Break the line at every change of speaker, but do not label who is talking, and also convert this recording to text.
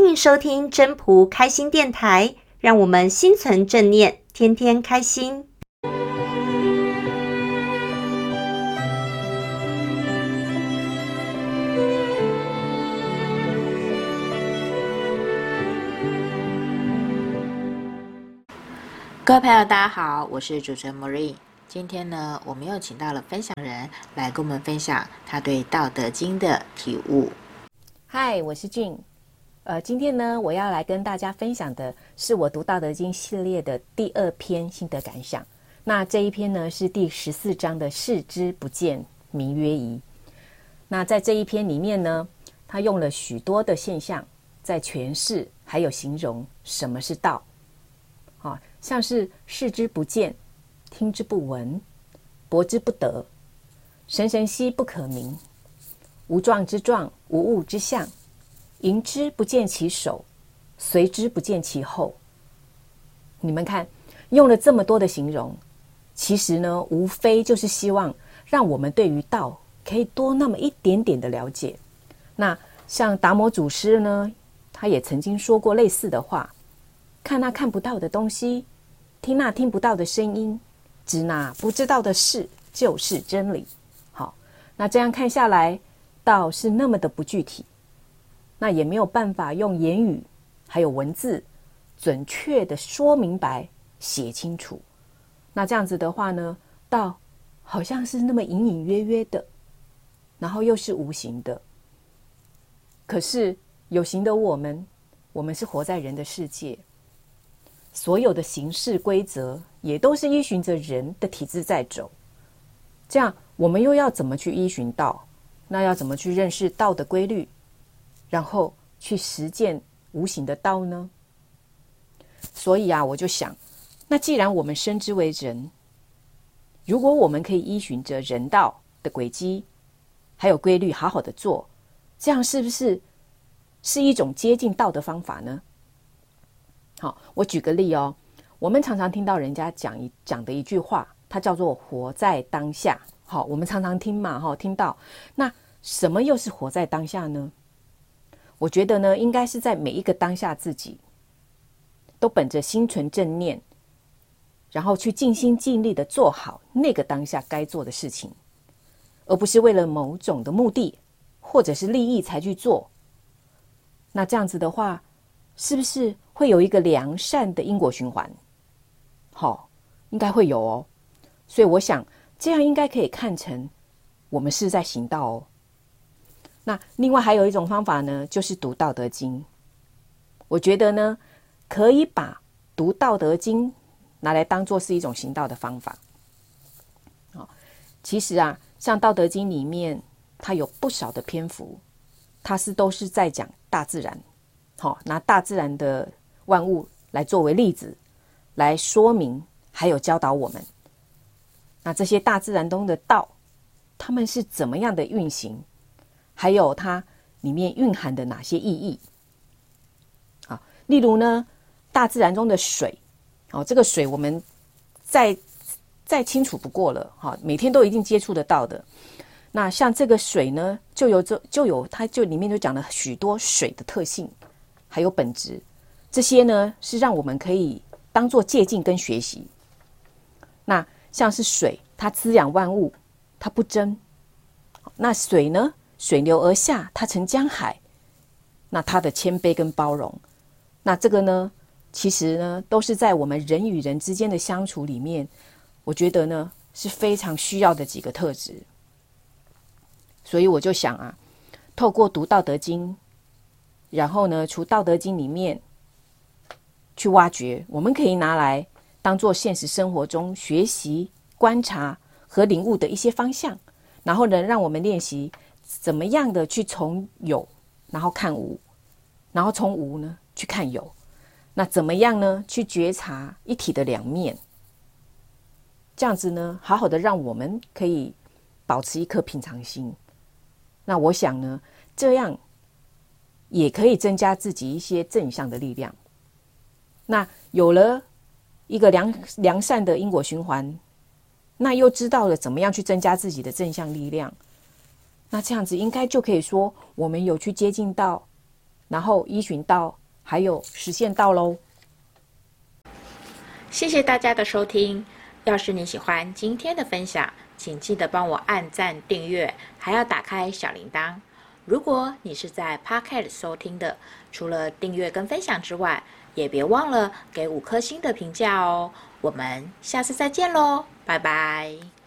欢迎收听真仆开心电台，让我们心存正念，天天开心。
各位朋友，大家好，我是主持人 Marine。今天呢，我们又请到了分享人来跟我们分享他对《道德经》的体悟。
嗨，我是俊。呃，今天呢，我要来跟大家分享的是我读《道德经》系列的第二篇心得感想。那这一篇呢，是第十四章的“视之不见，名曰夷”。那在这一篇里面呢，他用了许多的现象在诠释，还有形容什么是道。啊，像是视之不见。听之不闻，博之不得，神神兮不可名。无状之状，无物之象。迎之不见其首，随之不见其后。你们看，用了这么多的形容，其实呢，无非就是希望让我们对于道可以多那么一点点的了解。那像达摩祖师呢，他也曾经说过类似的话：看那看不到的东西，听那听不到的声音。知那不知道的事，就是真理。好，那这样看下来，道是那么的不具体，那也没有办法用言语还有文字准确的说明白、写清楚。那这样子的话呢，道好像是那么隐隐约约的，然后又是无形的。可是有形的我们，我们是活在人的世界。所有的形式规则也都是依循着人的体制在走，这样我们又要怎么去依循道？那要怎么去认识道的规律，然后去实践无形的道呢？所以啊，我就想，那既然我们生之为人，如果我们可以依循着人道的轨迹，还有规律，好好的做，这样是不是是一种接近道的方法呢？好，我举个例哦。我们常常听到人家讲一讲的一句话，它叫做“活在当下”。好，我们常常听嘛，哈，听到。那什么又是活在当下呢？我觉得呢，应该是在每一个当下自己都本着心存正念，然后去尽心尽力的做好那个当下该做的事情，而不是为了某种的目的或者是利益才去做。那这样子的话，是不是会有一个良善的因果循环？好、应该会有哦。所以我想，这样应该可以看成我们是在行道哦。那另外还有一种方法呢，就是读《道德经》。我觉得呢，可以把读《道德经》拿来当做是一种行道的方法。哦，其实啊，像《道德经》里面，它有不少的篇幅，它是都是在讲大自然。好，拿大自然的万物来作为例子，来说明，还有教导我们。那这些大自然中的道，他们是怎么样的运行？还有它里面蕴含的哪些意义？啊，例如呢，大自然中的水，哦，这个水我们再再清楚不过了，哈，每天都一定接触得到的。那像这个水呢，就有这就有它就里面就讲了许多水的特性。还有本质，这些呢是让我们可以当做借鉴跟学习。那像是水，它滋养万物，它不争。那水呢，水流而下，它成江海。那它的谦卑跟包容，那这个呢，其实呢，都是在我们人与人之间的相处里面，我觉得呢是非常需要的几个特质。所以我就想啊，透过读《道德经》。然后呢，从《道德经》里面去挖掘，我们可以拿来当做现实生活中学习、观察和领悟的一些方向。然后呢，让我们练习怎么样的去从有，然后看无，然后从无呢去看有。那怎么样呢？去觉察一体的两面。这样子呢，好好的让我们可以保持一颗平常心。那我想呢，这样。也可以增加自己一些正向的力量。那有了一个良良善的因果循环，那又知道了怎么样去增加自己的正向力量。那这样子应该就可以说，我们有去接近到，然后依循到还有实现到喽。
谢谢大家的收听。要是你喜欢今天的分享，请记得帮我按赞、订阅，还要打开小铃铛。如果你是在 Podcast 收听的，除了订阅跟分享之外，也别忘了给五颗星的评价哦。我们下次再见喽，拜拜。